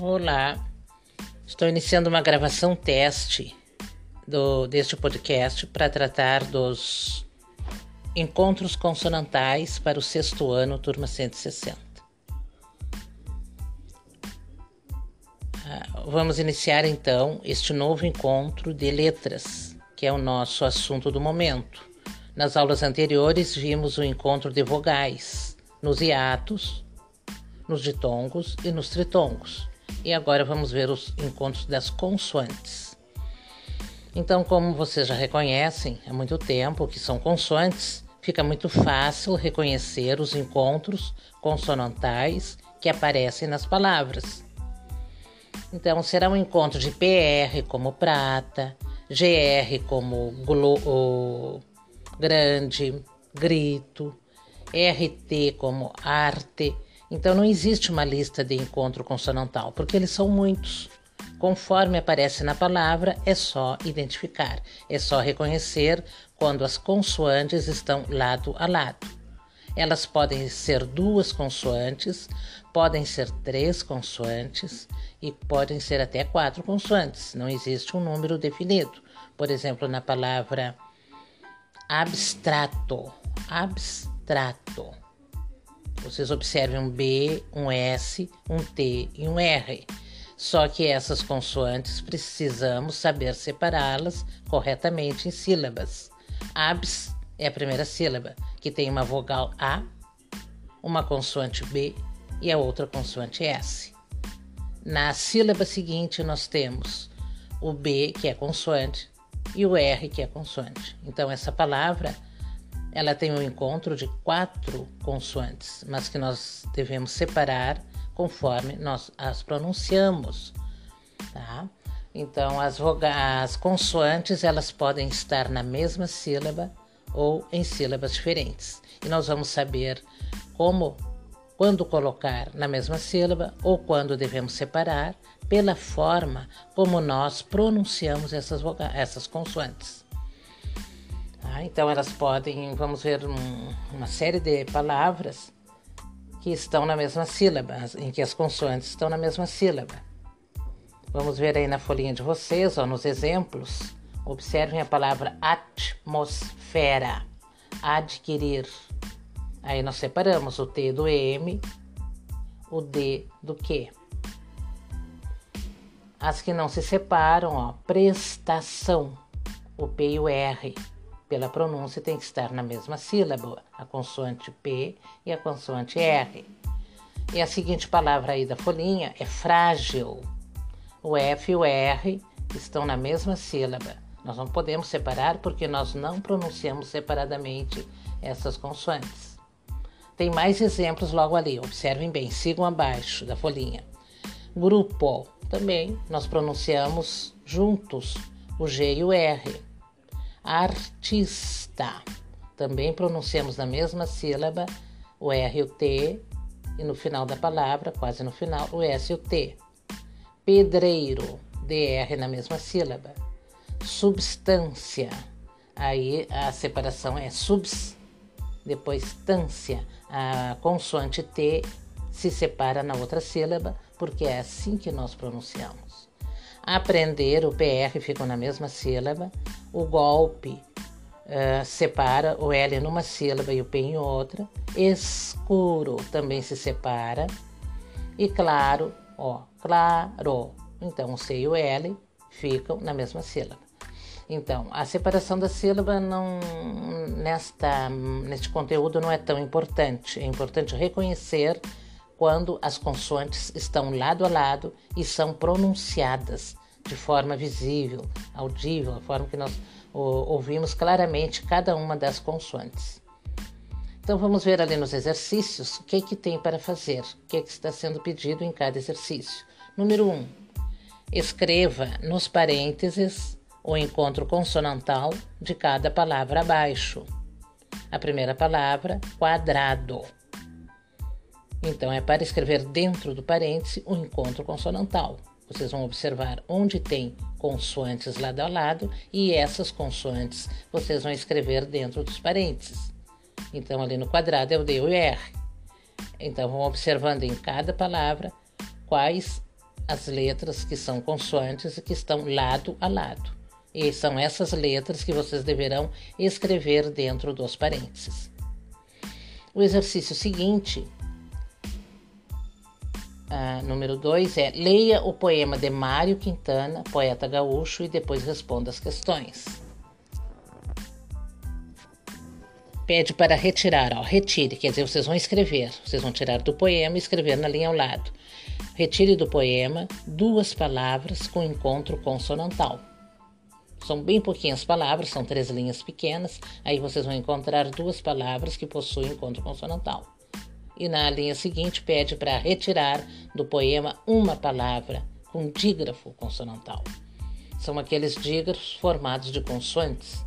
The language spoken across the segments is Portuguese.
Olá, estou iniciando uma gravação teste do, deste podcast para tratar dos encontros consonantais para o sexto ano, turma 160. Ah, vamos iniciar então este novo encontro de letras, que é o nosso assunto do momento. Nas aulas anteriores vimos o encontro de vogais nos hiatos, nos ditongos e nos tritongos. E agora vamos ver os encontros das consoantes. Então, como vocês já reconhecem há muito tempo que são consoantes, fica muito fácil reconhecer os encontros consonantais que aparecem nas palavras. Então, será um encontro de PR como prata, GR como glo, grande, grito, RT como arte. Então não existe uma lista de encontro consonantal, porque eles são muitos. Conforme aparece na palavra, é só identificar, é só reconhecer quando as consoantes estão lado a lado. Elas podem ser duas consoantes, podem ser três consoantes e podem ser até quatro consoantes. Não existe um número definido. Por exemplo, na palavra abstrato, abstrato. Vocês observem um B, um S, um T e um R. Só que essas consoantes precisamos saber separá-las corretamente em sílabas. Abs é a primeira sílaba, que tem uma vogal A, uma consoante B e a outra consoante S. Na sílaba seguinte, nós temos o B, que é consoante, e o R, que é consoante. Então, essa palavra ela tem um encontro de quatro consoantes, mas que nós devemos separar conforme nós as pronunciamos, tá? Então, as, as consoantes elas podem estar na mesma sílaba ou em sílabas diferentes. E nós vamos saber como, quando colocar na mesma sílaba ou quando devemos separar, pela forma como nós pronunciamos essas, essas consoantes. Tá? Então elas podem, vamos ver um, uma série de palavras que estão na mesma sílaba, em que as consoantes estão na mesma sílaba. Vamos ver aí na folhinha de vocês, ó, nos exemplos. Observem a palavra atmosfera, adquirir. Aí nós separamos o T do M, o D do Q. As que não se separam, ó, prestação, o P e o R pela pronúncia tem que estar na mesma sílaba, a consoante P e a consoante R. E a seguinte palavra aí da folhinha é frágil. O F e o R estão na mesma sílaba. Nós não podemos separar porque nós não pronunciamos separadamente essas consoantes. Tem mais exemplos logo ali, observem bem, sigam abaixo da folhinha. Grupo, também nós pronunciamos juntos o G e o R artista. Também pronunciamos na mesma sílaba o R e o T e no final da palavra, quase no final, o S e o T. Pedreiro, DR na mesma sílaba. Substância, aí a separação é subs, depois stância. A consoante T se separa na outra sílaba, porque é assim que nós pronunciamos. Aprender, o PR ficam na mesma sílaba. O golpe uh, separa o L numa sílaba e o P em outra. Escuro também se separa. E claro, ó, claro. Então o C e o L ficam na mesma sílaba. Então, a separação da sílaba não, nesta, neste conteúdo não é tão importante. É importante reconhecer quando as consoantes estão lado a lado e são pronunciadas de forma visível, audível, a forma que nós ouvimos claramente cada uma das consoantes. Então vamos ver ali nos exercícios o que, é que tem para fazer, o que, é que está sendo pedido em cada exercício. Número 1. Um, escreva nos parênteses o encontro consonantal de cada palavra abaixo. A primeira palavra, quadrado. Então, é para escrever dentro do parêntese o encontro consonantal. Vocês vão observar onde tem consoantes lado a lado e essas consoantes vocês vão escrever dentro dos parênteses. Então, ali no quadrado é o D e o R. Então, vão observando em cada palavra quais as letras que são consoantes e que estão lado a lado. E são essas letras que vocês deverão escrever dentro dos parênteses. O exercício seguinte, ah, número 2, é leia o poema de Mário Quintana, poeta gaúcho, e depois responda as questões. Pede para retirar, ó, retire, quer dizer, vocês vão escrever, vocês vão tirar do poema e escrever na linha ao lado. Retire do poema duas palavras com encontro consonantal. São bem pouquinhas palavras, são três linhas pequenas. Aí vocês vão encontrar duas palavras que possuem encontro consonantal. E na linha seguinte pede para retirar do poema uma palavra com dígrafo consonantal. São aqueles dígrafos formados de consoantes.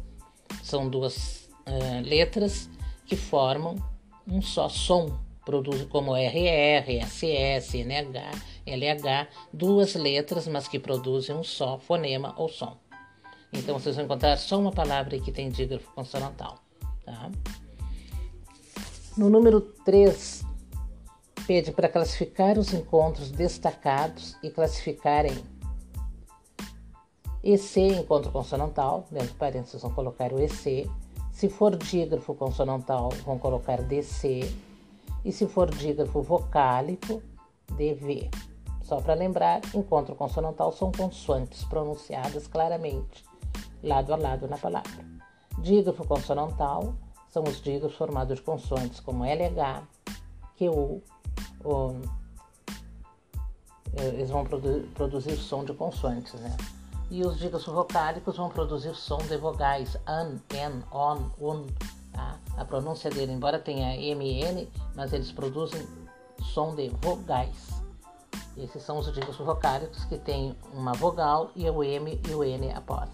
São duas uh, letras que formam um só som, produz como RR, SS, NH, LH, duas letras, mas que produzem um só fonema ou som. Então vocês vão encontrar só uma palavra que tem dígrafo consonantal. Tá? No número 3, pede para classificar os encontros destacados e classificarem EC, encontro consonantal, dentro de parênteses vão colocar o EC. Se for dígrafo consonantal, vão colocar DC. E se for dígrafo vocálico, DV. Só para lembrar, encontro consonantal são consoantes pronunciadas claramente lado a lado na palavra. Dígrafo consonantal são os dígrafos formados de consoantes como LH, QU, ou, eh, eles vão produ produzir som de consoantes, né? E os dígrafos vocálicos vão produzir som de vogais, an, en, on, un. Tá? A pronúncia dele, embora tenha MN, mas eles produzem som de vogais. Esses são os dígrafos vocálicos que têm uma vogal e o M e o N após.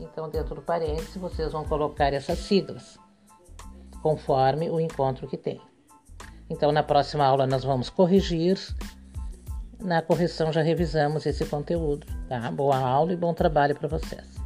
Então, dentro do parênteses, vocês vão colocar essas siglas, conforme o encontro que tem. Então, na próxima aula, nós vamos corrigir. Na correção, já revisamos esse conteúdo, tá? Boa aula e bom trabalho para vocês.